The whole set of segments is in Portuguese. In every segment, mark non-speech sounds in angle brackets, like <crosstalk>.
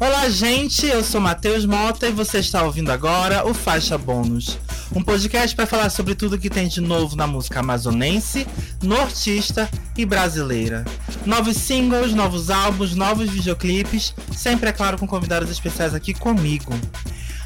Olá, gente. Eu sou Matheus Mota e você está ouvindo agora o Faixa Bônus, um podcast para falar sobre tudo que tem de novo na música amazonense, nortista e brasileira. Novos singles, novos álbuns, novos videoclipes, sempre é claro com convidados especiais aqui comigo.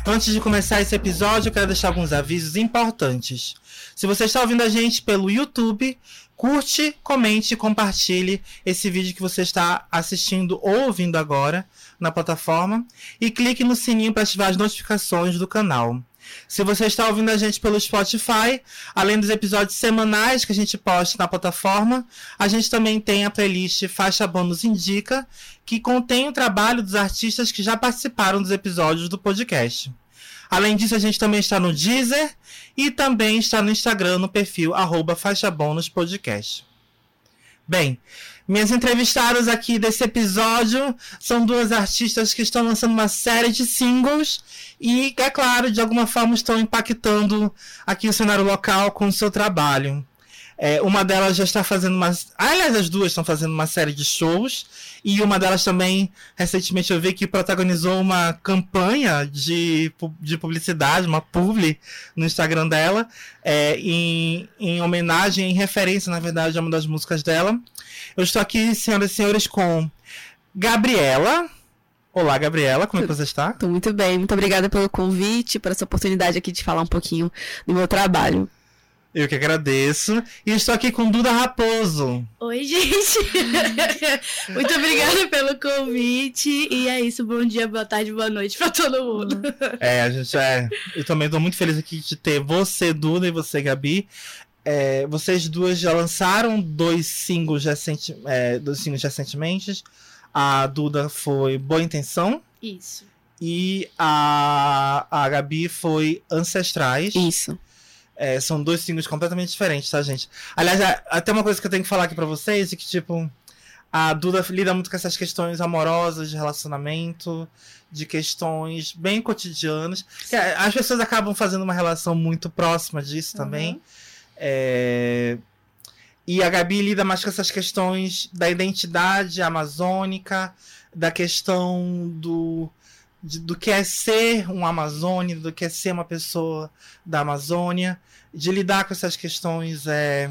Antes de começar esse episódio, eu quero deixar alguns avisos importantes. Se você está ouvindo a gente pelo YouTube, curte, comente e compartilhe esse vídeo que você está assistindo ou ouvindo agora na plataforma e clique no sininho para ativar as notificações do canal. Se você está ouvindo a gente pelo Spotify, além dos episódios semanais que a gente posta na plataforma, a gente também tem a playlist Faixa Bônus Indica, que contém o trabalho dos artistas que já participaram dos episódios do podcast. Além disso, a gente também está no Deezer e também está no Instagram, no perfil arroba. Bem, minhas entrevistadas aqui desse episódio são duas artistas que estão lançando uma série de singles e, é claro, de alguma forma estão impactando aqui o cenário local com o seu trabalho. É, uma delas já está fazendo uma. Aliás, as duas estão fazendo uma série de shows. E uma delas também, recentemente, eu vi que protagonizou uma campanha de, de publicidade, uma publi no Instagram dela, é, em, em homenagem, em referência, na verdade, a uma das músicas dela. Eu estou aqui, senhoras e senhores, com Gabriela. Olá, Gabriela, como é que você está? Estou muito bem, muito obrigada pelo convite, por essa oportunidade aqui de falar um pouquinho do meu trabalho. Eu que agradeço. E estou aqui com Duda Raposo. Oi, gente. <laughs> Muito obrigada pelo convite. E é isso. Bom dia, boa tarde, boa noite para todo mundo. É, a gente é. Eu também estou muito feliz aqui de ter você, Duda, e você, Gabi. É, vocês duas já lançaram dois singles, recenti é, dois singles recentemente. A Duda foi Boa Intenção. Isso. E a, a Gabi foi Ancestrais. Isso. É, são dois singles completamente diferentes, tá, gente? Aliás, até uma coisa que eu tenho que falar aqui pra vocês é que, tipo, a Duda lida muito com essas questões amorosas, de relacionamento, de questões bem cotidianas. As pessoas acabam fazendo uma relação muito próxima disso também. Uhum. É... E a Gabi lida mais com essas questões da identidade amazônica, da questão do de, do que é ser um amazônico, do que é ser uma pessoa da Amazônia, de lidar com essas questões, é,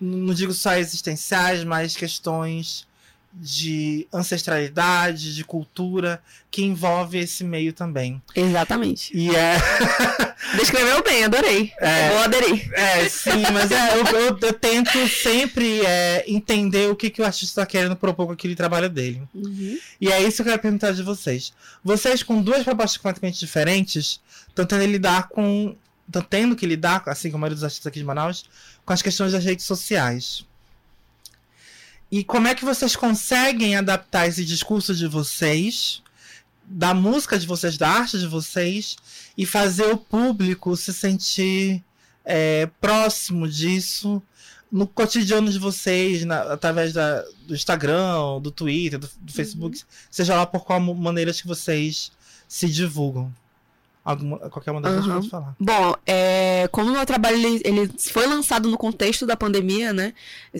não digo só existenciais, mas questões de ancestralidade, de cultura, que envolve esse meio também. Exatamente. E é. <laughs> Descreveu bem, adorei. É, eu aderir. É, sim, mas é, eu, eu, eu, tento sempre é, entender o que, que o artista está querendo propor com aquele trabalho dele. Uhum. E é isso que eu quero perguntar de vocês. Vocês, com duas propostas completamente diferentes, estão tendo que lidar com. Estão tendo que lidar, assim como a maioria dos artistas aqui de Manaus, com as questões das redes sociais. E como é que vocês conseguem adaptar esse discurso de vocês, da música de vocês, da arte de vocês, e fazer o público se sentir é, próximo disso no cotidiano de vocês, na, através da, do Instagram, do Twitter, do, do Facebook, uhum. seja lá por qual maneira que vocês se divulgam? Alguma, qualquer uma das uhum. pode falar. Bom, é, como o meu trabalho ele, ele, foi lançado no contexto da pandemia, né?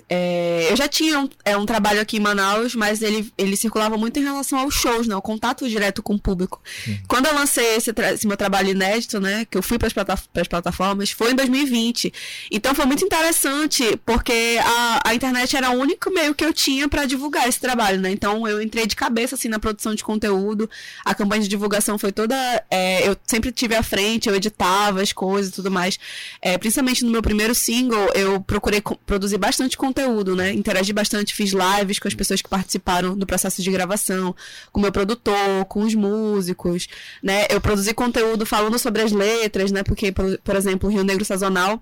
É, eu já tinha um, é, um trabalho aqui em Manaus, mas ele, ele circulava muito em relação aos shows, né? O contato direto com o público. Uhum. Quando eu lancei esse, esse, meu trabalho inédito, né? Que eu fui para as plata plataformas, foi em 2020. Então foi muito interessante, porque a, a internet era o único meio que eu tinha para divulgar esse trabalho, né? Então eu entrei de cabeça assim na produção de conteúdo. A campanha de divulgação foi toda. É, eu sempre sempre tive à frente, eu editava as coisas e tudo mais. É, principalmente no meu primeiro single, eu procurei produzir bastante conteúdo, né? Interagi bastante, fiz lives com as pessoas que participaram do processo de gravação, com o meu produtor, com os músicos, né? Eu produzi conteúdo falando sobre as letras, né? Porque, por, por exemplo, Rio Negro Sazonal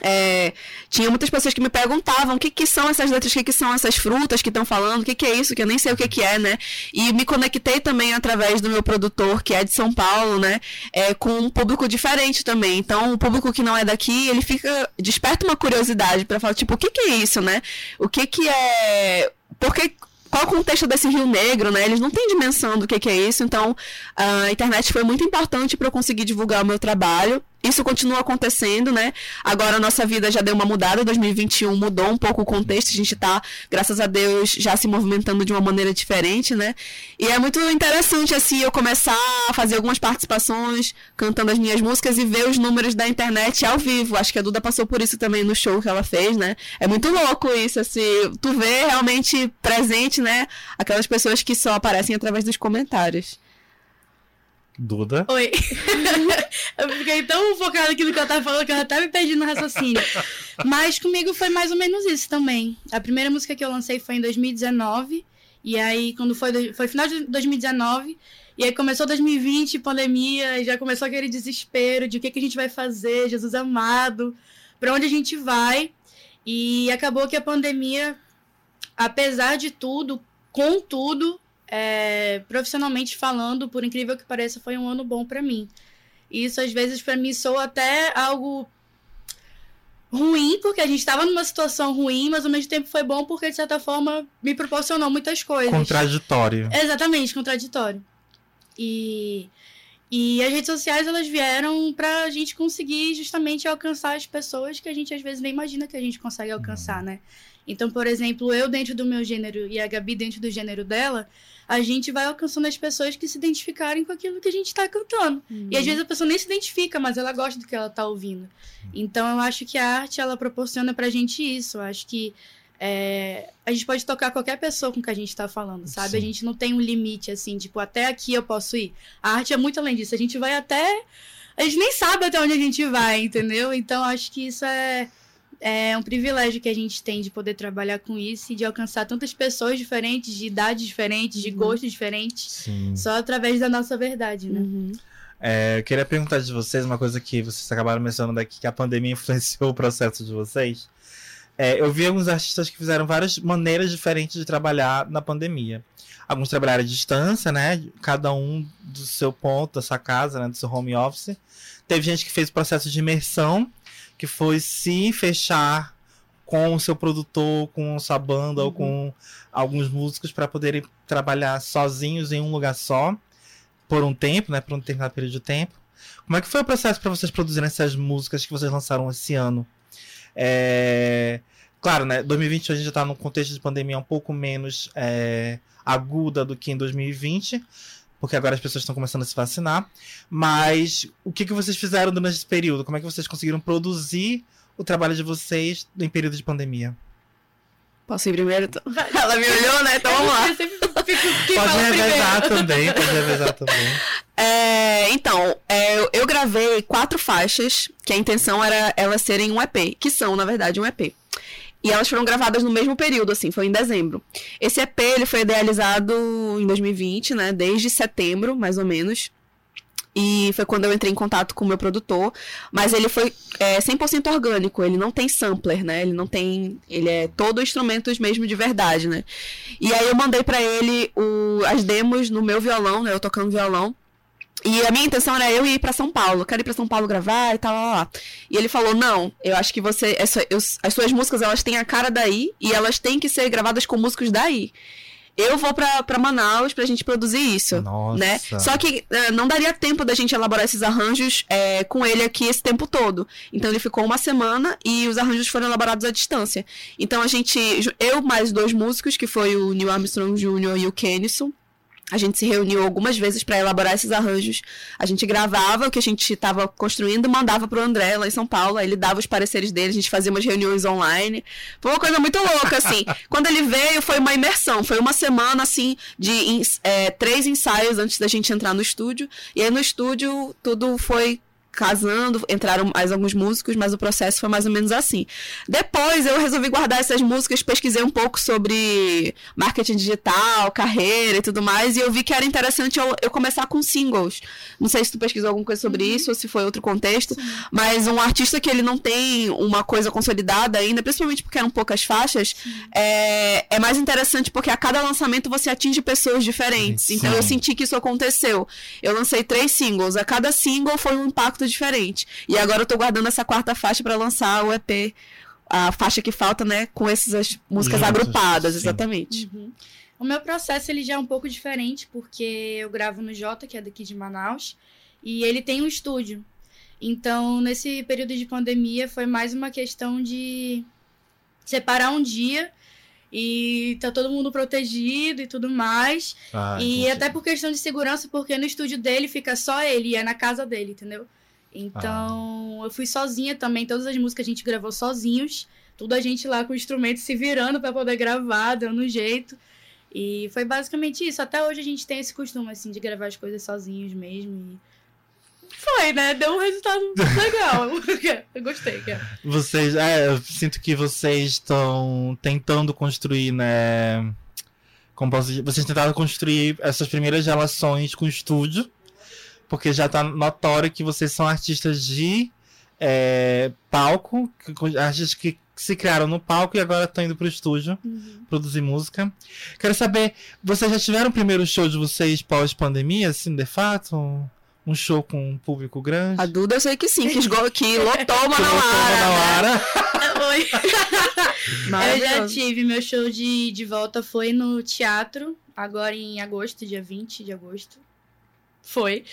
é, tinha muitas pessoas que me perguntavam o que, que são essas letras, o que, que são essas frutas que estão falando, o que, que é isso, que eu nem sei o que, que é, né? E me conectei também através do meu produtor, que é de São Paulo, né? É, com um público diferente também. Então, o público que não é daqui, ele fica. desperta uma curiosidade para falar, tipo, o que, que é isso, né? O que, que é. Porque qual o contexto desse Rio Negro, né? Eles não têm dimensão do que, que é isso, então a internet foi muito importante para eu conseguir divulgar o meu trabalho isso continua acontecendo, né? Agora a nossa vida já deu uma mudada, 2021 mudou um pouco o contexto, a gente tá, graças a Deus, já se movimentando de uma maneira diferente, né? E é muito interessante, assim, eu começar a fazer algumas participações, cantando as minhas músicas e ver os números da internet ao vivo. Acho que a Duda passou por isso também no show que ela fez, né? É muito louco isso, assim, tu vê realmente presente, né? Aquelas pessoas que só aparecem através dos comentários. Duda. Oi. <laughs> eu fiquei tão focada naquilo que eu tava falando que eu até me perdi no raciocínio. Mas comigo foi mais ou menos isso também. A primeira música que eu lancei foi em 2019. E aí, quando foi, foi final de 2019. E aí começou 2020, pandemia, e já começou aquele desespero de o que, que a gente vai fazer, Jesus amado, para onde a gente vai. E acabou que a pandemia, apesar de tudo, contudo, é, profissionalmente falando, por incrível que pareça, foi um ano bom para mim. Isso às vezes para mim soa até algo ruim, porque a gente estava numa situação ruim, mas ao mesmo tempo foi bom porque de certa forma me proporcionou muitas coisas. Contraditório. Exatamente, contraditório. E e as redes sociais elas vieram para a gente conseguir justamente alcançar as pessoas que a gente às vezes nem imagina que a gente consegue alcançar, uhum. né? Então, por exemplo, eu dentro do meu gênero e a Gabi dentro do gênero dela, a gente vai alcançando as pessoas que se identificarem com aquilo que a gente está cantando. Uhum. E às uhum. vezes a pessoa nem se identifica, mas ela gosta do que ela está ouvindo. Então eu acho que a arte ela proporciona pra gente isso. Eu acho que é, a gente pode tocar qualquer pessoa com que a gente está falando, sabe? Sim. A gente não tem um limite assim, tipo, até aqui eu posso ir. A arte é muito além disso. A gente vai até. A gente nem sabe até onde a gente vai, entendeu? Então acho que isso é é um privilégio que a gente tem de poder trabalhar com isso e de alcançar tantas pessoas diferentes, de idades diferentes, de uhum. gostos diferentes, Sim. só através da nossa verdade, né? Uhum. É, eu queria perguntar de vocês uma coisa que vocês acabaram mencionando aqui, que a pandemia <laughs> influenciou o processo de vocês. É, eu vi alguns artistas que fizeram várias maneiras diferentes de trabalhar na pandemia. Alguns trabalharam à distância, né? Cada um do seu ponto, da sua casa, né? do seu home office. Teve gente que fez o processo de imersão, que foi se fechar com o seu produtor, com sua banda uhum. ou com alguns músicos para poderem trabalhar sozinhos em um lugar só por um tempo, né, por um determinado período de tempo. Como é que foi o processo para vocês produzirem essas músicas que vocês lançaram esse ano? É... Claro, né, 2020 a gente já está num contexto de pandemia um pouco menos é, aguda do que em 2020, porque agora as pessoas estão começando a se vacinar. Mas o que, que vocês fizeram durante esse período? Como é que vocês conseguiram produzir o trabalho de vocês em período de pandemia? Posso ir primeiro? <laughs> Ela me olhou, né? Então vamos lá. pode revezar também, pode revezar também. <laughs> É, então, é, eu gravei quatro faixas, que a intenção era elas serem um EP, que são, na verdade, um EP. E elas foram gravadas no mesmo período, assim, foi em dezembro. Esse EP, ele foi idealizado em 2020, né? Desde setembro, mais ou menos. E foi quando eu entrei em contato com o meu produtor. Mas ele foi é, 100% orgânico, ele não tem sampler, né? Ele não tem. Ele é todo instrumentos mesmo de verdade, né? E aí eu mandei para ele o, as demos no meu violão, né? Eu tocando violão. E a minha intenção era eu ir para São Paulo. Quero ir para São Paulo gravar e tal, lá, lá. E ele falou: "Não, eu acho que você essa, eu, as suas músicas elas têm a cara daí e elas têm que ser gravadas com músicos daí." Eu vou para Manaus pra gente produzir isso, Nossa. né? Só que uh, não daria tempo da gente elaborar esses arranjos é, com ele aqui esse tempo todo. Então ele ficou uma semana e os arranjos foram elaborados à distância. Então a gente, eu mais dois músicos, que foi o Neil Armstrong Jr. e o Kennison, a gente se reuniu algumas vezes para elaborar esses arranjos. A gente gravava o que a gente estava construindo, mandava pro André lá em São Paulo, ele dava os pareceres dele, a gente fazia umas reuniões online. Foi uma coisa muito louca, assim. <laughs> Quando ele veio, foi uma imersão. Foi uma semana, assim, de é, três ensaios antes da gente entrar no estúdio. E aí no estúdio tudo foi casando, entraram mais alguns músicos, mas o processo foi mais ou menos assim. Depois eu resolvi guardar essas músicas, pesquisei um pouco sobre marketing digital, carreira e tudo mais, e eu vi que era interessante eu, eu começar com singles. Não sei se tu pesquisou alguma coisa sobre uhum. isso ou se foi outro contexto, Sim. mas um artista que ele não tem uma coisa consolidada ainda, principalmente porque eram poucas faixas, é, é mais interessante porque a cada lançamento você atinge pessoas diferentes. Sim. Então eu senti que isso aconteceu. Eu lancei três singles, a cada single foi um impacto diferente. E agora eu tô guardando essa quarta faixa para lançar o EP, a faixa que falta, né, com essas músicas Juntos, agrupadas, sim. exatamente. Uhum. O meu processo ele já é um pouco diferente, porque eu gravo no Jota, que é daqui de Manaus, e ele tem um estúdio. Então, nesse período de pandemia, foi mais uma questão de separar um dia e tá todo mundo protegido e tudo mais. Ah, e entendi. até por questão de segurança, porque no estúdio dele fica só ele, e é na casa dele, entendeu? Então, Ah. eu fui sozinha também, todas as músicas a gente gravou sozinhos, tudo a gente lá com o instrumento se virando pra poder gravar, dando jeito. E foi basicamente isso. Até hoje a gente tem esse costume, assim, de gravar as coisas sozinhos mesmo. E... Foi, né? Deu um resultado <laughs> legal. <laughs> eu gostei, cara. Vocês, é, eu sinto que vocês estão tentando construir, né? Como posso dizer? Vocês tentaram construir essas primeiras relações com o estúdio, porque já tá notório que vocês são artistas de é, palco, artistas que se criaram no palco e agora estão indo pro estúdio produzir música. Quero saber, vocês já tiveram o primeiro show de vocês pós-pandemia, assim, de fato? Um show com um público grande? A Duda eu sei que sim, que, esgo... que lotou uma <laughs> hora. Manauara. Oi. <laughs> Eu já tive, meu show de, de volta foi no teatro, agora em agosto, dia 20 de agosto. Foi.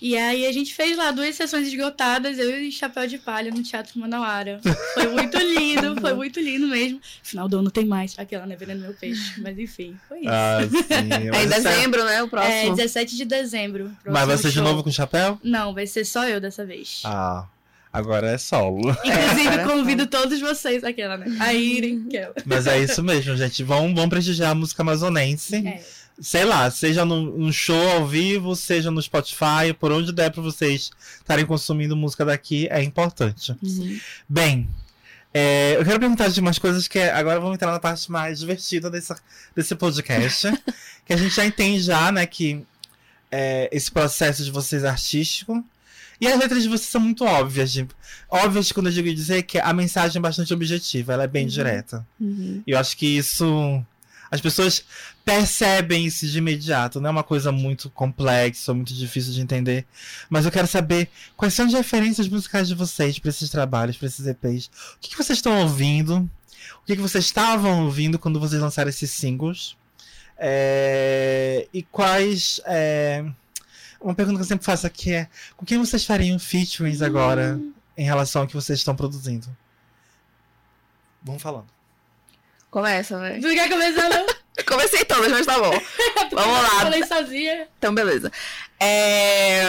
E aí a gente fez lá duas sessões esgotadas, eu e Chapéu de Palha no Teatro Manauara. Foi muito lindo, foi muito lindo mesmo. Final do ano tem mais, aquela né, vendendo meu peixe, mas enfim, foi isso. Ah, sim. É em isso dezembro, né? O é, próximo. 17 de dezembro. Mas vai ser de show. novo com chapéu? Não, vai ser só eu dessa vez. Ah, agora é solo. <laughs> Inclusive, É, convido todos vocês, aquela, né? A irem, aquela. Mas é isso mesmo, gente. Vão, vão prestigiar a música amazonense. É. Sei lá, seja num, show ao vivo, seja no Spotify, por onde der pra vocês estarem consumindo música daqui, é importante. Uhum. Bem, é, eu quero perguntar de umas coisas que agora vamos entrar na parte mais divertida desse, desse podcast. <laughs> que a gente já entende já, né, que é, esse processo de vocês artístico. E as letras de vocês são muito óbvias. óbvias quando eu digo dizer que a mensagem é bastante objetiva, ela é bem Uhum. direta. Uhum. E eu acho que isso. As pessoas percebem isso de imediato. Não é uma coisa muito complexa, muito difícil de entender. Mas eu quero saber quais são as referências musicais de vocês para esses trabalhos, para esses EPs. O que, que vocês estão ouvindo? O que, que vocês estavam ouvindo quando vocês lançaram esses singles? É, E quais. é, Uma pergunta que eu sempre faço aqui é: com quem vocês fariam featurings agora em relação ao que vocês estão produzindo? Vamos falando. Começa, né? Tu quer começar, não? <laughs> Comecei todas, mas tá bom. <laughs> Vamos lá. Falei sozinha. Então, beleza. É...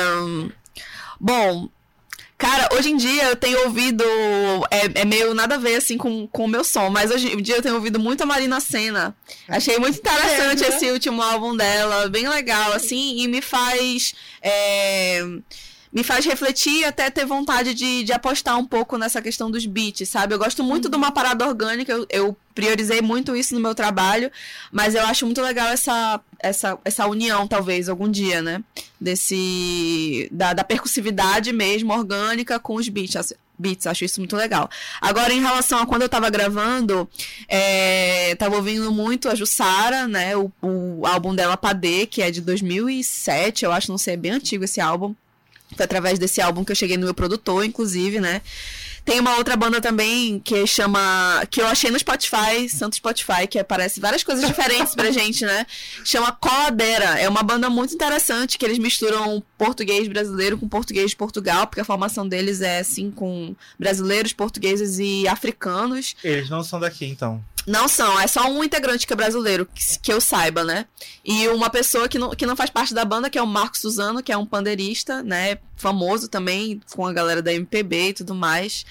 Bom, cara, hoje em dia eu tenho ouvido. É, é meio nada a ver assim com, com o meu som, mas hoje em dia eu tenho ouvido muito a Marina Senna. Achei muito interessante É, né? esse último álbum dela, bem legal, assim, e me faz. é, Me faz refletir e até ter vontade de, de apostar um pouco nessa questão dos beats, sabe? Eu gosto muito de uma parada orgânica, eu, eu priorizei muito isso no meu trabalho, mas eu acho muito legal essa, essa, essa união, talvez, algum dia, né? Desse. Da, da percussividade mesmo, orgânica, com os beats. Beats, acho isso muito legal. Agora, em relação a quando eu tava gravando, é, tava ouvindo muito a Jussara, né? O, o álbum dela, Padê, que é de 2007, eu acho, não sei, é bem antigo esse álbum. Foi através desse álbum que eu cheguei no meu produtor, inclusive, né? Tem uma outra banda também que chama. que eu achei no Spotify, Santo Spotify, que aparece várias coisas diferentes pra <laughs> gente, né? Chama Coladeira. É uma banda muito interessante que eles misturam português brasileiro com português de Portugal, porque a formação deles é assim com brasileiros, portugueses e africanos. Eles não são daqui, então. Não são, é só um integrante que é brasileiro, que, que eu saiba, né? E uma pessoa que não, que não faz parte da banda, que é o Marco Suzano, que é um pandeirista, né? Famoso também, com a galera da MPB e tudo mais.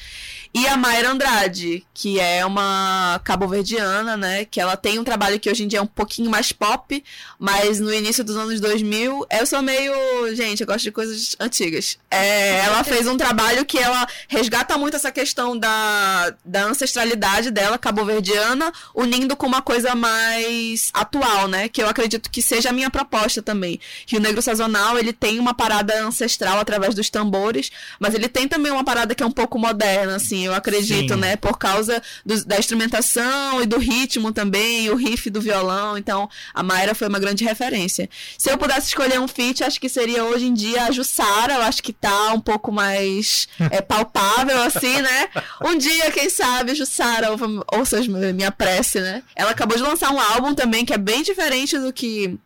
E a Mayra Andrade, que é uma cabo-verdiana, né? Que ela tem um trabalho que hoje em dia é um pouquinho mais pop, mas no início dos anos 2000, eu sou meio. Gente, eu gosto de coisas antigas. É, ela fez um trabalho que ela resgata muito essa questão da, da ancestralidade dela, cabo-verdiana, unindo com uma coisa mais atual, né? Que eu acredito que seja a minha proposta também. Rio Negro Sazonal, ele tem uma parada ancestral através dos tambores, mas ele tem também uma parada que é um pouco moderna, assim, eu acredito, Sim. né? Por causa do- da instrumentação e do ritmo também, o riff do violão. Então, a Mayra foi uma grande referência. Se eu pudesse escolher um feat, acho que seria hoje em dia a Jussara. Eu acho que tá um pouco mais <laughs> é, palpável, assim, né? Um dia, quem sabe, Jussara, ouça, ouça minha prece, né? Ela acabou de lançar um álbum também que é bem diferente do que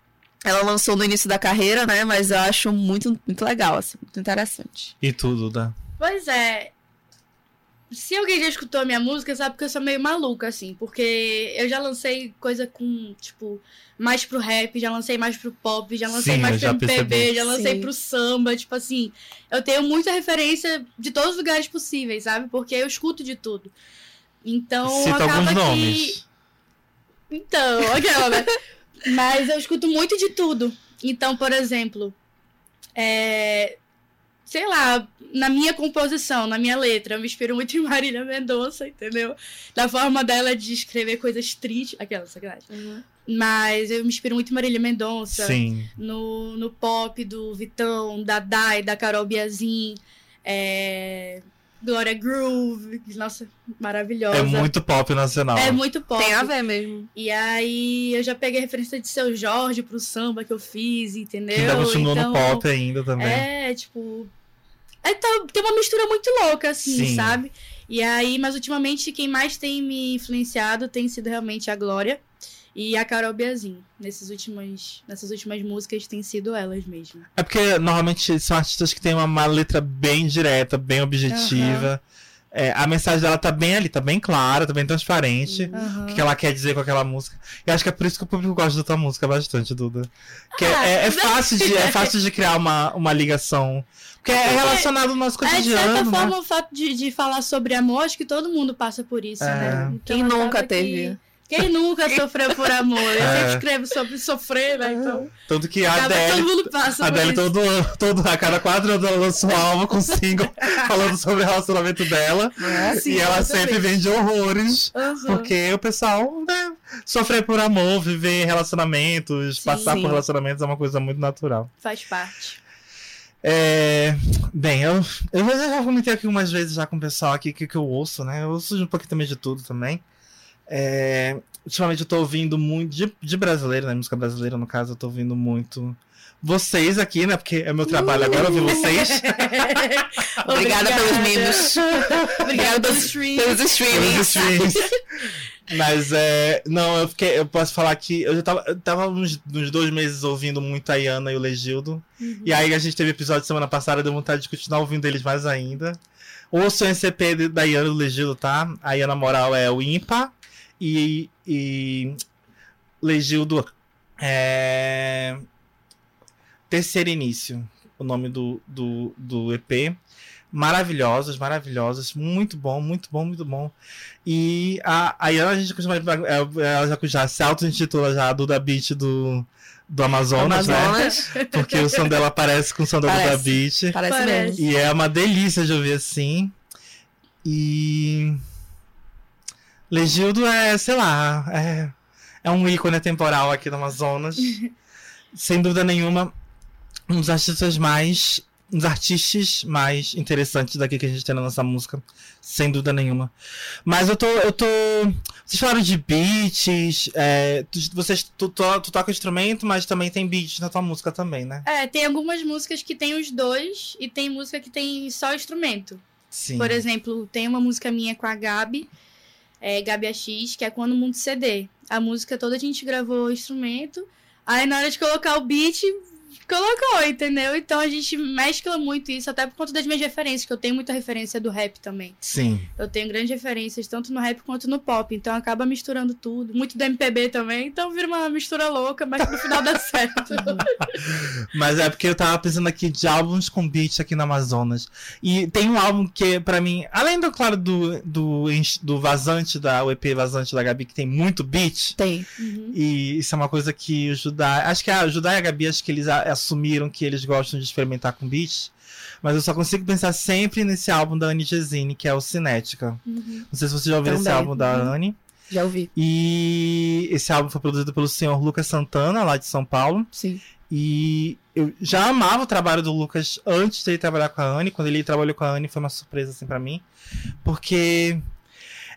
ela lançou no início da carreira, né? Mas eu acho muito, muito legal, assim, muito interessante. E tudo, Duda? Pois é. Se alguém já escutou a minha música, sabe que eu sou meio maluca, assim. Porque eu já lancei coisa com, tipo, mais pro rap, já lancei mais pro pop, já lancei Sim, mais já pro MPB, percebi. já lancei Sim. pro samba. Tipo assim, eu tenho muita referência de todos os lugares possíveis, sabe? Porque eu escuto de tudo. Então, Cita acaba alguns que... nomes. Então, aquela, né? Mas eu escuto muito de tudo. Então, por exemplo, é, sei lá, na minha composição, na minha letra, eu me inspiro muito em Marília Mendonça, entendeu? Da forma dela de escrever coisas tristes. Aquela, sacanagem. Mas eu me inspiro muito em Marília Mendonça. Sim. No, no pop do Vitão, da Dai, da Carol Biazin. É... Glória Groove. Nossa, maravilhosa. É muito pop nacional. É muito pop. Tem a ver mesmo. E aí eu já peguei a referência de Seu Jorge pro samba que eu fiz, entendeu? Que ainda continua então, no pop ainda também. É, tipo. É, tá- tem uma mistura muito louca, assim, Sim. sabe? E aí, mas ultimamente quem mais tem me influenciado tem sido realmente a Glória e a Carol Biazin. Nessas últimas, nessas últimas músicas tem sido elas mesmo. É porque normalmente são artistas que têm uma, uma letra bem direta, bem objetiva. É, a mensagem dela tá bem ali, tá bem clara, tá bem transparente. O que que ela quer dizer com aquela música. E acho que é por isso que o público gosta da tua música bastante, Duda. Que é- Ah, é, é fácil de, é fácil de criar uma, uma ligação. Porque é relacionado ao nosso É, de cotidiano. certa né? forma, o fato de, de falar sobre amor, acho que todo mundo passa por isso, É. né? Quem acaba nunca que- teve? Quem nunca sofreu por amor? Eu É. sempre escrevo sobre sofrer, né? Então, Tanto que a acaba, todo Adele, mundo passa a Adele todo, todo, a cada quatro anos ela lança um álbum com single <laughs> falando sobre o relacionamento dela. Sim, e ela exatamente. sempre vende horrores. Aham. Porque o pessoal, né, sofrer por amor, viver relacionamentos, Sim. passar Sim. por relacionamentos é uma coisa muito natural. Faz parte. É, bem, eu, eu já já comentei aqui umas vezes já com o pessoal aqui que, que eu ouço, né? Eu ouço um pouquinho também de tudo também. É, ultimamente eu tô ouvindo muito de, de brasileiro, né? Música brasileira, no caso, eu tô ouvindo muito vocês aqui, né? Porque é meu trabalho agora ouvir vocês. <laughs> <laughs> Obrigada pelos membros. Obrigada pelos streams. Pelos streams. <laughs> Mas é. Não, eu fiquei. Eu posso falar que eu já tava, eu tava uns, uns dois meses ouvindo muito a Iana e o Legildo. E aí a gente teve episódio semana passada, deu vontade de continuar ouvindo eles mais ainda. Ouça o NCP da Iana e do Legildo, tá? A Iana Moral é o IMPA e. e Legildo é. Terceiro Início, o nome do, do, do EP. Maravilhosos, maravilhosos. Muito bom, muito bom, muito bom. E a, a Iana, a gente costuma. Ela já, já se auto-intitula já a Duda Beat do, do Amazonas, né? Amazonas. Porque o som dela parece com o som da Duda. Beat. Parece, Parece. mesmo. E é uma delícia de ouvir assim. E. Legildo é, sei lá, é, é um ícone temporal aqui no Amazonas. <laughs> Sem dúvida nenhuma, um dos artistas mais. Um dos artistas mais interessantes daqui que a gente tem na nossa música. Sem dúvida nenhuma. Mas eu tô. Eu tô. Vocês falaram de beats. É, tu, vocês, tu, to- tu toca instrumento, mas também tem beats na tua música também, né? É, tem algumas músicas que tem os dois e tem música que tem só instrumento. Sim. Por exemplo, tem uma música minha com a Gabi, é, Gabi AX, que é Quando o Mundo CD. A música toda a gente gravou o instrumento, aí na hora de colocar o beat, colocou, entendeu? Então a gente mescla muito isso, até por conta das minhas referências, que eu tenho muita referência do rap também. Sim. Eu tenho grandes referências, tanto no rap quanto no pop, então acaba misturando tudo. Muito do MPB também, então vira uma mistura louca, mas no final dá <laughs> certo. <laughs> Mas é porque eu tava pensando aqui de álbuns com beats aqui no Amazonas. E tem um álbum que, pra mim, além do, claro, do, do, do Vazante, da o EP Vazante da Gabi, que tem muito beat. Tem. Uhum. E isso é uma coisa que o Judá. Acho que a Judá e a Gabi, acho que eles a- assumiram que eles gostam de experimentar com beats. Mas eu só consigo pensar sempre nesse álbum da Annie Gesine, que é o Cinética. Uhum. Não sei se você já ouviu esse álbum da Annie. Já ouvi. E esse álbum foi produzido pelo senhor Lucas Santana, lá de São Paulo. Sim. E eu já amava o trabalho do Lucas antes de ele trabalhar com a Anne. Quando ele trabalhou com a Anne foi uma surpresa assim para mim, porque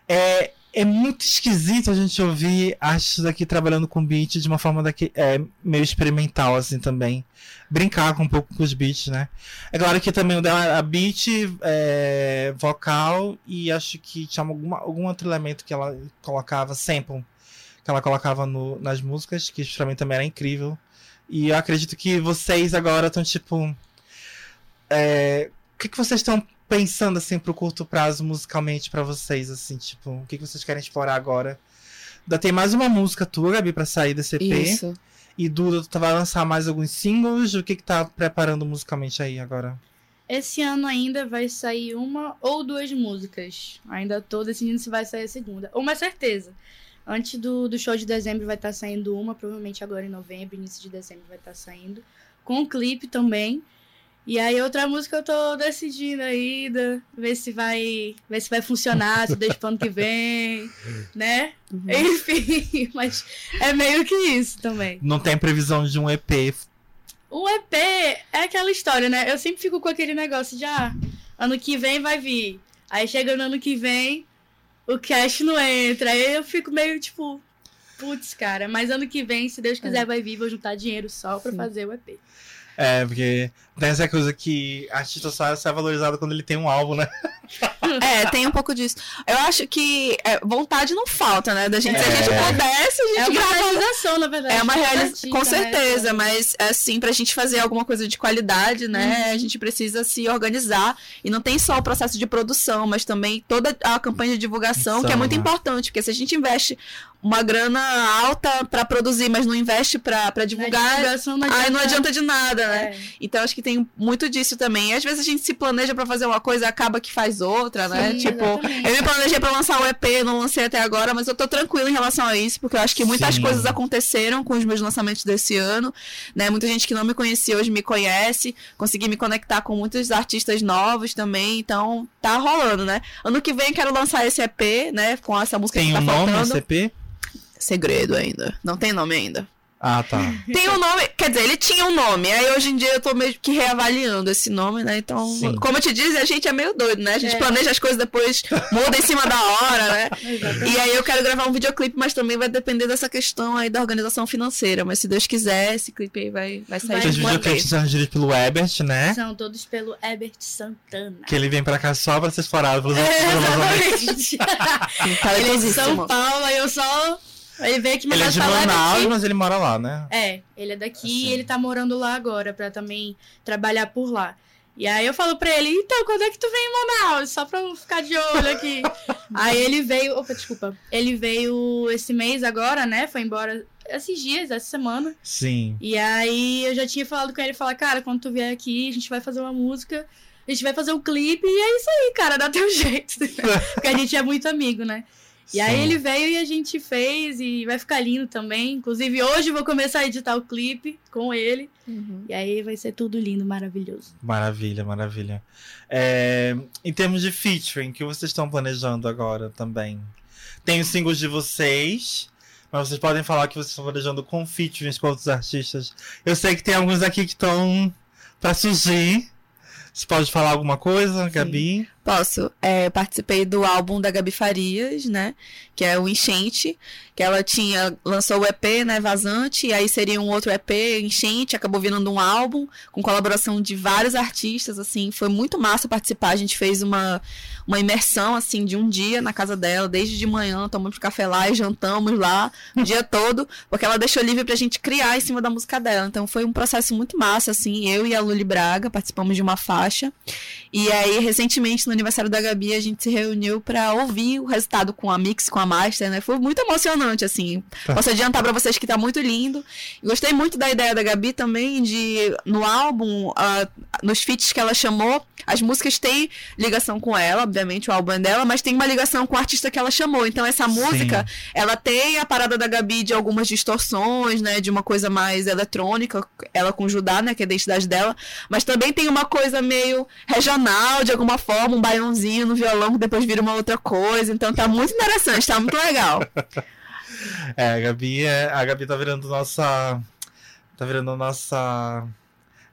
é, é muito esquisito a gente ouvir artistas aqui trabalhando com beat de uma forma daqui, é, meio experimental assim também. Brincar com um pouco com os beats, né? É claro que também o dela, a beat, é, vocal e acho que tinha alguma, algum outro elemento que ela colocava, sample, que ela colocava no- nas músicas, que pra mim também era incrível. E eu acredito que vocês agora estão, tipo. é, o que, que vocês estão pensando, assim, pro curto prazo musicalmente pra vocês, assim, tipo, o que, que vocês querem explorar agora? Ainda tem mais uma música tua, Gabi, pra sair desse EP. Isso. E Duda, tu vai lançar mais alguns singles? O que que tá preparando musicalmente aí agora? Esse ano ainda vai sair uma ou duas músicas. Ainda tô decidindo se vai sair a segunda. Uma é certeza. Antes do, do show de dezembro vai estar saindo uma, provavelmente agora em novembro, início de dezembro vai estar saindo. Com o clipe também. E aí outra música eu tô decidindo ainda, ver se vai, ver se vai funcionar, se deixa pro ano que vem, <laughs> né? Uhum. Enfim, <laughs> mas é meio que isso também. Não tem previsão de um EP. O EP é aquela história, né? Eu sempre fico com aquele negócio de, ah, ano que vem vai vir. Aí chega no ano que vem, o cash não entra. Aí eu fico meio tipo, putz, cara, mas ano que vem, se Deus quiser, vai vir, vou juntar dinheiro só pra Sim. fazer o EP. É, porque tem essa coisa que artista só só é valorizado quando ele tem um álbum, né? É, tem um pouco disso. Eu acho que é, vontade não falta, né? Da gente. Se a gente É. pudesse, a É gente uma grava. realização, na verdade. É uma realização, artista, com né? certeza, mas assim, pra gente fazer alguma coisa de qualidade, né, Uhum. a gente precisa se organizar. E não tem só o processo de produção, mas também toda a campanha de divulgação, que é muito né? importante, porque se a gente investe uma grana alta pra produzir, mas não investe Na divulgar, divulgação aí não adianta de nada, né? É. Então acho que tem muito disso também. E às vezes a gente se planeja pra fazer uma coisa e acaba que faz outra, né? Sim, tipo, exatamente. eu me planejei pra lançar o EP, não lancei até agora, mas eu tô tranquila em relação a isso, porque eu acho que muitas Sim. coisas aconteceram com os meus lançamentos desse ano, né? Muita gente que não me conhecia hoje me conhece, consegui me conectar com muitos artistas novos também, então tá rolando, né? Ano que vem quero lançar esse EP, né? Com essa música Tem que um tá nome faltando. esse EP? Segredo ainda. Não tem nome ainda. Ah, tá. <laughs> Tem um nome, quer dizer, ele tinha um nome. Aí hoje em dia eu tô meio que reavaliando esse nome, né? Então, Sim. como eu te disse, a gente é meio doido, né? A gente É. planeja as coisas depois, muda em cima da hora, né? <laughs> Exatamente. E aí eu quero gravar um videoclipe, mas também vai depender dessa questão aí da organização financeira. Mas se Deus quiser, esse clipe aí vai, vai sair Vai Os videoclipes são dirigidos pelo Ebert, né? São todos pelo Herbert Santana. Que ele vem pra cá só pra ser explorado pelos <laughs> É, pelos- exatamente. É. São Paulo, aí eu só. Ele veio aqui Ele é de Manaus, mas ele mora lá, né? É, ele é daqui Assim. e ele tá morando lá agora pra também trabalhar por lá. E aí eu falo pra ele, então, quando é que tu vem em Manaus? Só pra eu ficar de olho aqui. <laughs> aí ele veio, opa, desculpa. Ele veio esse mês agora, né? Foi embora esses dias, essa semana. Sim. E aí eu já tinha falado com ele, falar, cara, quando tu vier aqui, a gente vai fazer uma música, a gente vai fazer um clipe, e é isso aí, cara, dá teu <laughs> jeito. <laughs> Porque a gente é muito amigo, né? E aí Sim. ele veio e a gente fez, e vai ficar lindo também. Inclusive, hoje eu vou começar a editar o clipe com ele. Uhum. E aí vai ser tudo lindo, maravilhoso. Maravilha, maravilha. É, em termos de featuring, o que vocês estão planejando agora também? Tem os singles de vocês, mas vocês podem falar que vocês estão planejando com featurings com outros artistas. Eu sei que tem alguns aqui que estão pra surgir. Você pode falar alguma coisa, Gabi? Posso. É, participei do álbum da Gabi Farias, né? Que é o Enchente. Que ela tinha. Lançou o EP, né? Vazante. E aí seria um outro EP, Enchente. Acabou virando um álbum com colaboração de vários artistas, assim. Foi muito massa participar. A gente fez uma, uma imersão, assim, de um dia na casa dela, desde de manhã. Tomamos café lá e jantamos lá o dia <laughs> todo. Porque ela deixou livre pra gente criar em cima da música dela. Então foi um processo muito massa, assim. Eu e a Luli Braga participamos de uma faixa. E aí, recentemente, no aniversário da Gabi, a gente se reuniu pra ouvir o resultado com a Mix, com a Master, né? Foi muito emocionante, assim. Tá. Posso adiantar pra vocês que tá muito lindo. Gostei muito da ideia da Gabi também, de no álbum, ah, nos feats que ela chamou, as músicas têm ligação com ela, obviamente, o álbum é dela, mas tem uma ligação com o artista que ela chamou. Então, essa música, ela tem a parada da Gabi de algumas distorções, né? De uma coisa mais eletrônica, ela com Judá, né? Que é a identidade dela. Mas também tem uma coisa meio regional, de alguma forma, um baiãozinho no violão que depois vira uma outra coisa. Então tá muito interessante, tá muito legal. <laughs> É, a Gabi, é, a Gabi tá virando nossa. Tá virando nossa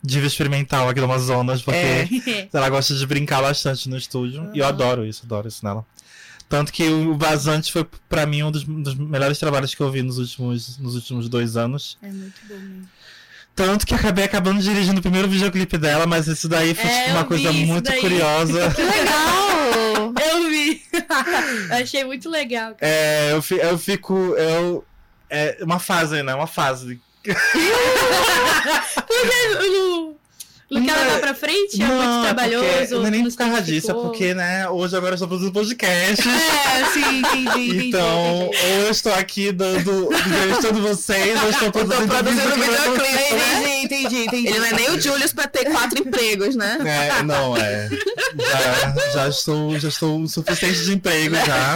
diva experimental aqui do Amazonas, porque É. <laughs> ela gosta de brincar bastante no estúdio. E eu Uhum. adoro isso, adoro isso nela. Tanto que o Vazante foi, pra mim, um dos, dos melhores trabalhos que eu vi nos últimos, nos últimos dois anos. É muito bom mesmo. Tanto que acabei acabando dirigindo o primeiro videoclipe dela, mas isso daí foi É, tipo, uma coisa muito daí. curiosa. <laughs> Que legal! Eu vi! <laughs> eu achei muito legal. cara. É, eu, fi- eu fico. Eu, é uma fase, né? Uma fase <laughs> Porque no, no que ela vai pra frente é muito trabalhoso. porque- não é nem não por causa disso, é porque, né, hoje agora eu estou produzindo podcast. É, sim, entendi. <laughs> Então, ou eu estou aqui dando, entrevistando vocês, ou eu estou produzindo, produzindo videoclipe, né? Entendi, entendi, entendi. Ele não é nem o Julius pra ter quatro empregos, né? É, não, é. Já, já, estou, já estou o suficiente de emprego já.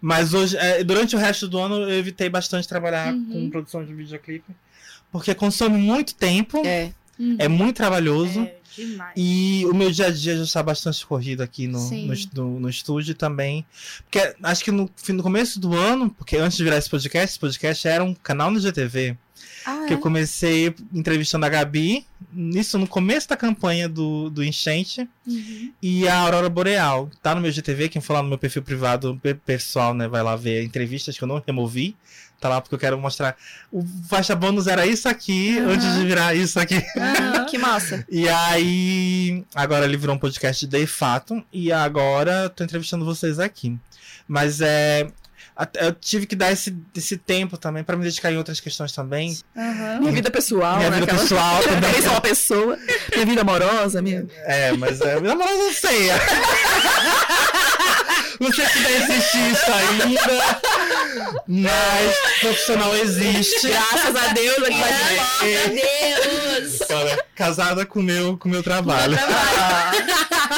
Mas hoje, é, durante o resto do ano, eu evitei bastante trabalhar Uhum. com produção de videoclipe. Porque consome muito tempo, é, É. Uhum. muito trabalhoso. É, demais. E o meu dia a dia já está bastante corrido aqui no, no, no- no estúdio também. Porque acho que no, no começo do ano, porque antes de virar esse podcast, esse podcast era um canal no GTV. Ah, Que eu comecei entrevistando a Gabi, nisso no começo da campanha do, do Enchente, Uhum. e a Aurora Boreal. Tá no meu GTV, quem for lá no meu perfil privado pe- pessoal, né, vai lá ver entrevistas que eu não removi. Tá lá porque eu quero mostrar. O faixa bônus era isso aqui, Aham. antes de virar isso aqui. Aham. Que massa. <laughs> E aí, agora ele virou um podcast de fato, e agora tô entrevistando vocês aqui. Mas é. Eu tive que dar esse, esse tempo também pra me dedicar em outras questões também. Aham. Minha vida pessoal, Minha né? vida Aquela- pessoal <laughs> Eu também. sou uma pessoa. Minha vida amorosa, minha. É, mas é. Minha namorada não sei. Não sei se vai existir isso ainda. Mas profissional existe. Graças a Deus, vai É. Meu Deus! Cara, casada com o meu, com o meu trabalho. <laughs>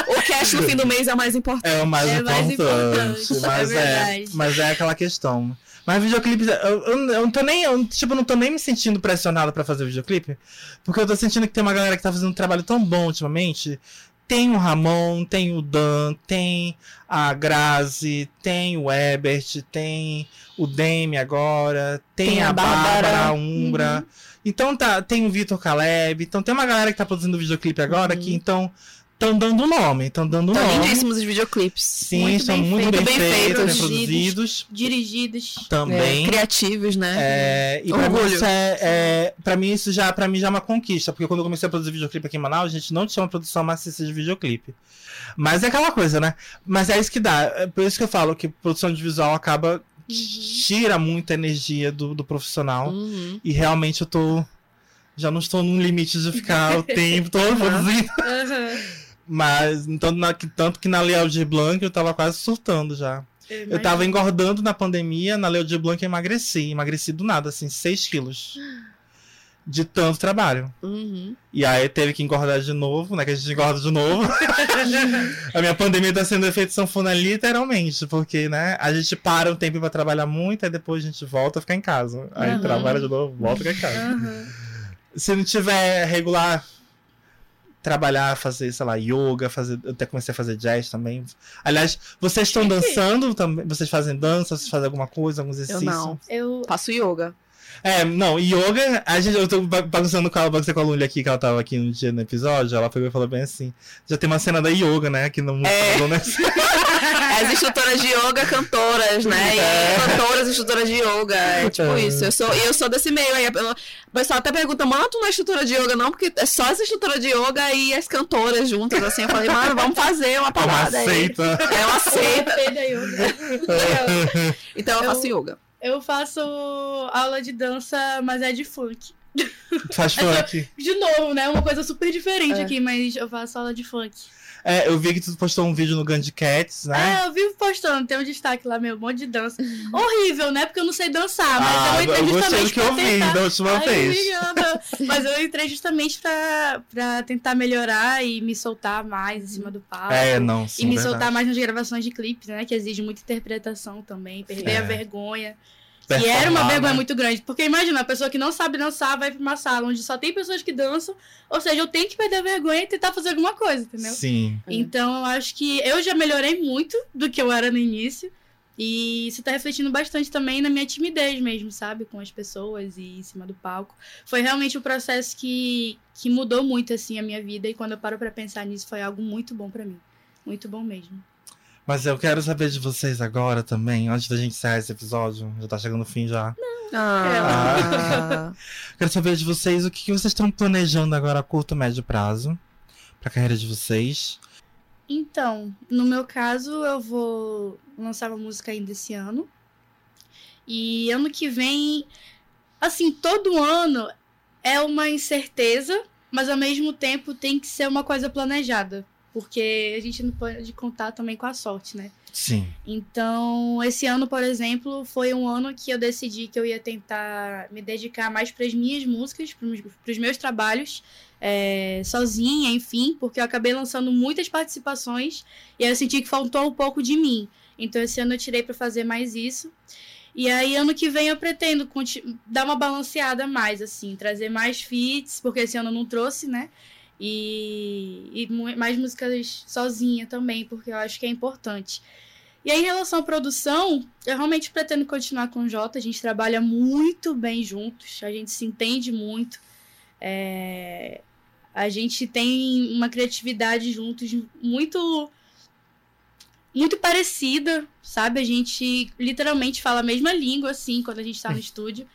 O cash no fim do mês é o mais importante. É o mais É mais importante. importante, mas, é é, mas é aquela questão. Mas videoclipe, eu, eu, eu não tô nem, eu, tipo, não tô nem me sentindo pressionado pra fazer videoclipe, porque eu tô sentindo que tem uma galera que tá fazendo um trabalho tão bom ultimamente. Tem o Ramon, tem o Dan, tem a Grazi, tem o Ebert, tem o Demi agora, tem, Tem a, a Bárbara, Bárbara. a Umbra. Então tá, tem o Vitor Caleb, então tem uma galera que tá produzindo videoclipe agora Uhum. que então estão dando nome, estão dando Estão nome. lindíssimos os videoclipes. Sim, Muito são bem muito feito, bem, bem feitos, feitos. produzidos Dirigidos. também. É, criativos, né? É, e pra mim, Orgulho. isso é, é, pra mim isso já, pra mim já é uma conquista, porque quando eu comecei a produzir videoclipe aqui em Manaus, a gente não tinha uma produção maciça de videoclipe. Mas é aquela coisa, né? Mas é isso que dá. É por isso que eu falo que produção de visual acaba tira muita energia do, do profissional. Uhum. E realmente eu tô. Já não estou num limite de ficar o <laughs> tempo todo produzindo. Aham. Mas tanto, na, que- tanto que na Leal de Blanc eu tava quase surtando já. Eu tava engordando na pandemia, na Leo de Blanc eu emagreci. Emagreci do nada, assim, 6 quilos. De tanto trabalho. Uhum. E aí teve que engordar de novo, né? Que a gente engorda de novo. <laughs> a minha pandemia tá sendo efeito sanfona literalmente, porque, né? A gente para um tempo pra trabalhar muito, aí depois a gente volta a ficar em casa. Aí Aham. trabalha de novo, volta a ficar em casa. Aham. Se não tiver regular, trabalhar, fazer, sei lá, yoga, fazer. Eu até comecei a fazer jazz também. Aliás, vocês estão dançando também? Vocês fazem dança? Vocês fazem alguma coisa, algum Eu exercício? não. Eu. Faço yoga. É, não, yoga, a gente, eu tô ba- bagunçando com ela, baguncei com a Lully aqui, que ela tava aqui no dia no episódio, ela pegou e falou bem assim, já tem uma cena da yoga, né, aqui no É. no- né? <laughs> As instrutoras de yoga, cantoras, né? E É. cantoras, instrutoras de yoga. É tipo isso. Eu sou, eu sou desse meio aí. O pessoal até pergunta, mano, tu não é instrutora de yoga, não? Porque é só as instrutoras de yoga e as cantoras juntas, assim. Eu falei, mano, vamos fazer uma É uma parada aí. seita. É uma <laughs> seita. Feio da yoga. <laughs> Então eu Eu- faço yoga. Eu faço aula de dança, mas é de funk. Faz <laughs> funk. De novo, né? Uma coisa super diferente É. aqui, mas eu faço aula de funk. É, eu vi que tu postou um vídeo no Gun Cats, né? É, eu vivo postando, tem um destaque lá, meu, um monte de dança. <laughs> Horrível, né? Porque eu não sei dançar, mas ah, eu entrei eu justamente que eu vi tentar. da última Ai, vez. <laughs> Mas eu entrei justamente pra, pra tentar melhorar e me soltar mais em cima do palco. É, não, e sim, me verdade. soltar mais nas gravações de clipes, né? Que exige muita interpretação também, perder É. a vergonha. Que era uma vergonha né? muito grande. Porque imagina, a pessoa que não sabe dançar vai pra uma sala onde só tem pessoas que dançam. Ou seja, eu tenho que perder a vergonha e tentar fazer alguma coisa, entendeu? Sim. Então eu acho que eu já melhorei muito do que eu era no início. E isso tá refletindo bastante também na minha timidez mesmo, sabe? Com as pessoas e em cima do palco. Foi realmente um processo que, que mudou muito, assim, a minha vida. E quando eu paro pra pensar nisso, foi algo muito bom pra mim. Muito bom mesmo. Mas eu quero saber de vocês agora também, antes da gente encerrar esse episódio. Já tá chegando no fim já. Ah. Quero saber de vocês o que que vocês estão planejando agora a curto, médio prazo pra carreira de vocês. Então, no meu caso, eu vou lançar uma música ainda esse ano. E ano que vem, assim, todo ano é uma incerteza, mas ao mesmo tempo tem que ser uma coisa planejada. Porque a gente não pode contar também com a sorte, né? Sim. Então, esse ano, por exemplo, foi um ano que eu decidi que eu ia tentar me dedicar mais para as minhas músicas, para os meus trabalhos, é, sozinha, enfim, porque eu acabei lançando muitas participações e aí eu senti que faltou um pouco de mim. Então, esse ano eu tirei para fazer mais isso. E aí, ano que vem, eu pretendo dar uma balanceada mais, assim, trazer mais feats, porque esse ano eu não trouxe, né? E, e mais músicas sozinha também, porque eu acho que é importante. E aí, em relação à produção, eu realmente pretendo continuar com o Jota. A gente trabalha muito bem juntos, a gente se entende muito. É... A gente tem uma criatividade juntos muito muito parecida, sabe? A gente literalmente fala a mesma língua, assim, quando a gente tá no <laughs> estúdio.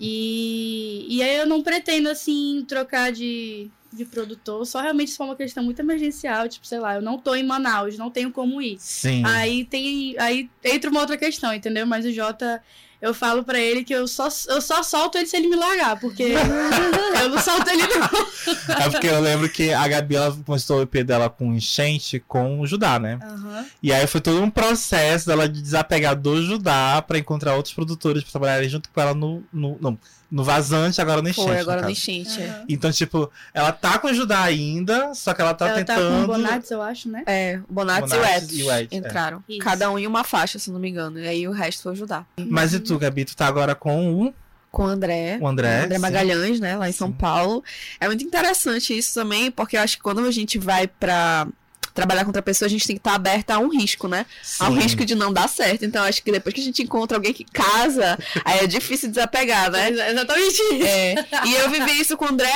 E, e aí eu não pretendo, assim, trocar de, de produtor, só realmente se for uma questão muito emergencial, tipo, sei lá, eu não tô em Manaus, não tenho como ir. Sim. Aí tem. Aí entra uma outra questão, entendeu? Mas o Jota eu falo para ele que eu só, eu só solto ele se ele me largar, porque <laughs> eu não solto ele não. É porque eu lembro que a Gabi ela postou o EP dela com enchente com o Judá, né? Uhum. E aí foi todo um processo dela de desapegar do Judá para encontrar outros produtores para trabalharem junto com ela no, no, no no vazante, agora no enchente. Foi, agora no, no enchente. Uhum. Então, tipo, ela tá com o Judá ainda, só que ela tá ela tentando. Tá com o Bonates, eu acho, né? É, o Bonates, Bonates e o Ed, é. entraram. É. Cada um em uma faixa, se não me engano. E aí o resto foi o Judá. Mas e tu, Gabi, tu tá agora com o. Com o André. O André. O André Magalhães, né? Lá em São sim. Paulo. É muito interessante isso também, porque eu acho que quando a gente vai pra trabalhar com outra pessoa, a gente tem que estar tá aberta a um risco, né? Sim. Ao risco de não dar certo. Então, acho que depois que a gente encontra alguém que casa, aí é difícil desapegar, né? É exatamente isso. É. E eu vivi isso com o André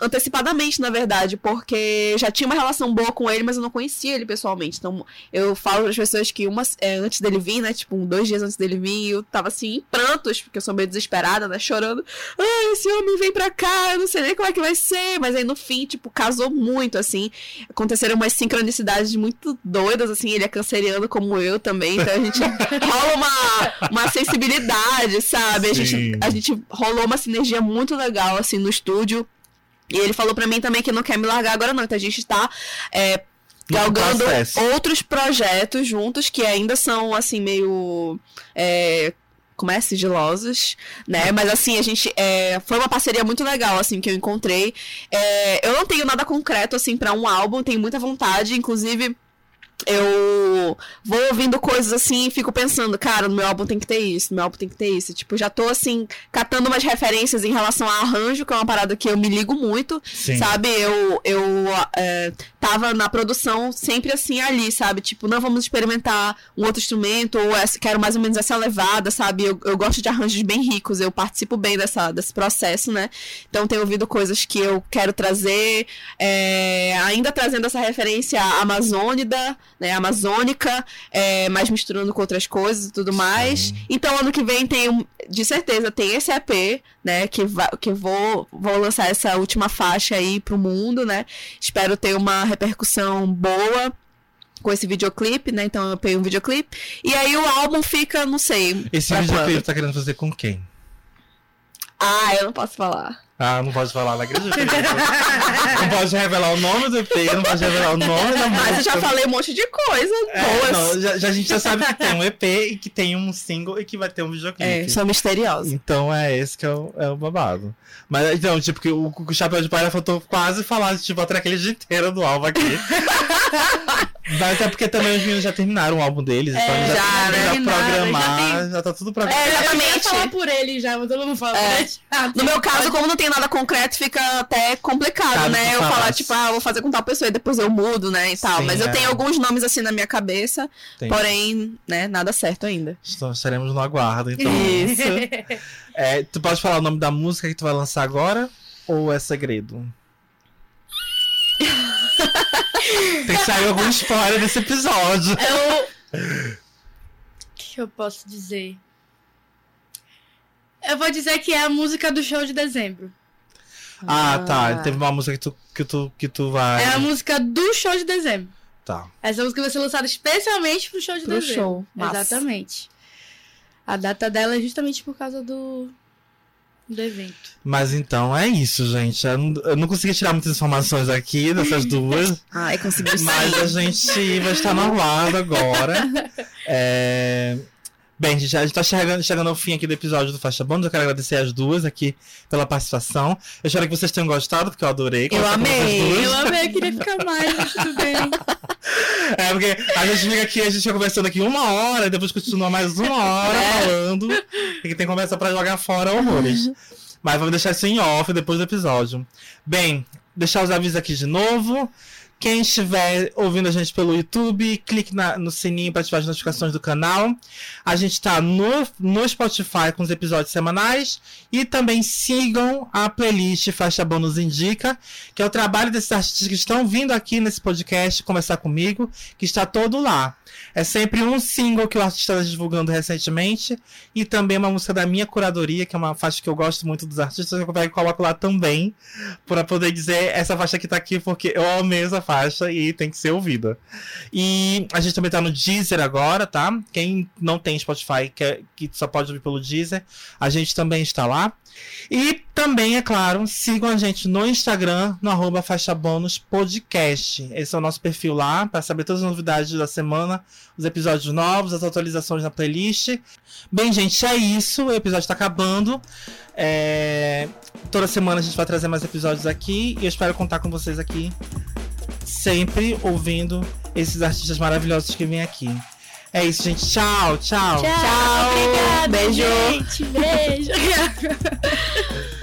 antecipadamente, na verdade, porque eu já tinha uma relação boa com ele, mas eu não conhecia ele pessoalmente. Então, eu falo para as pessoas que uma, é, antes dele vir, né? Tipo, dois dias antes dele vir, eu tava assim, em prantos, porque eu sou meio desesperada, né? Chorando. Ah, esse homem vem pra cá, eu não sei nem como é que vai ser. Mas aí no fim, tipo, casou muito, assim. Aconteceram umas sincronicidades sincronicidades muito doidas, assim, ele é canceriano como eu também, então a gente <laughs> rola uma, uma sensibilidade, sabe? A gente, a gente rolou uma sinergia muito legal, assim, no estúdio. E ele falou para mim também que não quer me largar agora, não. Então a gente tá. É, galgando outros projetos juntos que ainda são assim meio é, como é, sigilosos, né? Mas assim, a gente é, foi uma parceria muito legal, assim, que eu encontrei. É, eu não tenho nada concreto, assim, para um álbum, tenho muita vontade, inclusive eu vou ouvindo coisas assim e fico pensando, cara, no meu álbum tem que ter isso, no meu álbum tem que ter isso. Tipo, já tô assim, catando umas referências em relação a arranjo, que é uma parada que eu me ligo muito, Sim. sabe? Eu, eu é, tava na produção sempre assim ali, sabe? Tipo, não vamos experimentar um outro instrumento, ou essa, quero mais ou menos essa levada, sabe? Eu, eu gosto de arranjos bem ricos, eu participo bem dessa, desse processo, né? Então tenho ouvido coisas que eu quero trazer, é, ainda trazendo essa referência amazônida, né, amazônica, é, mas misturando com outras coisas e tudo mais. Sim. Então, ano que vem tem, de certeza, tem esse EP, né, que, que vou, vou lançar essa última faixa aí pro mundo, né. Espero ter uma repercussão boa com esse videoclipe, né? Então eu peguei um videoclipe. E aí o álbum fica, não sei. Esse videoclipe tá querendo fazer com quem? Ah, eu não posso falar. Ah, não pode falar, não acredito. não pode revelar o nome do EP, não pode revelar o nome da música. Mas eu já falei um monte de coisa é, boas. Não, já, já, a gente já sabe que tem um EP e que tem um single e que vai ter um videoclipe. É, são misteriosos. Então é esse que é o, é o babado. Mas então, tipo, que o, o Chapéu de Palha faltou quase falar, tipo, a tracklist inteira do álbum aqui. <laughs> Mas é porque também os meninos já terminaram o álbum deles, então é, então já, já, né? já programar, já, tem... já, tá tudo programado. É, exatamente. Eu falar por ele já, mas todo mundo fala. É. No meu caso, como não tem nada concreto, fica até complicado, né? Eu falar, tipo, ah, vou fazer com tal pessoa e depois eu mudo, né? E tal. Sim, mas eu é. tenho alguns nomes assim na minha cabeça, tem. porém, né, nada certo ainda. Então, estaremos no aguardo, então. Isso. <laughs> é, tu pode falar o nome da música que tu vai lançar agora? Ou é segredo? <laughs> <laughs> Tem que sair algum spoiler desse episódio. Eu. O que eu posso dizer? Eu vou dizer que é a música do show de dezembro. Ah, tá. ah. tá. Teve uma música que tu, que, tu, que tu vai. É a música do show de dezembro. Tá. Essa música vai ser lançada especialmente pro show de pro dezembro. Show. Exatamente. A data dela é justamente por causa do. Do evento. Mas então é isso, gente. Eu não, eu não consegui tirar muitas informações aqui dessas duas. Ai, <laughs> conseguiu sim. Mas a gente vai estar no aguardo agora. <laughs> É... Bem, gente, a gente tá chegando, chegando ao fim aqui do episódio do Faixa Bônus. Eu quero agradecer as duas aqui pela participação. Eu espero que vocês tenham gostado, porque eu adorei. Eu amei. Eu amei, eu queria ficar mais, mas tudo bem. <laughs> É, porque a gente fica aqui, a gente fica conversando aqui uma hora, e depois continua mais uma hora É. falando. E que tem conversa pra jogar fora horrores. Mas vamos deixar isso em off depois do episódio. Bem, deixar os avisos aqui de novo. Quem estiver ouvindo a gente pelo YouTube, clique na- no sininho para ativar as notificações do canal. A gente está no, no Spotify com os episódios semanais. E também sigam a playlist Faixa Bônus Indica, que é o trabalho desses artistas que estão vindo aqui nesse podcast conversar comigo, que está todo lá. É sempre um single que o artista está divulgando recentemente e também uma música da minha curadoria, que é uma faixa que eu gosto muito dos artistas, eu coloco lá também, para poder dizer essa faixa que tá aqui, porque eu amei essa faixa e tem que ser ouvida. E a gente também tá no Deezer agora, tá? Quem não tem Spotify, que, que só pode ouvir pelo Deezer, a gente também está lá. E também, é claro, sigam a gente no Instagram, no arroba Faixa Bônus Podcast. Esse é o nosso perfil lá, para saber todas as novidades da semana, os episódios novos, as atualizações na playlist. Bem, gente, é isso. O episódio tá acabando. É, Toda semana a gente vai trazer mais episódios aqui. E eu espero contar com vocês aqui, sempre ouvindo esses artistas maravilhosos que vêm aqui. É isso, gente. Tchau, tchau. Tchau, obrigada, Beijo. gente. Beijo. <laughs>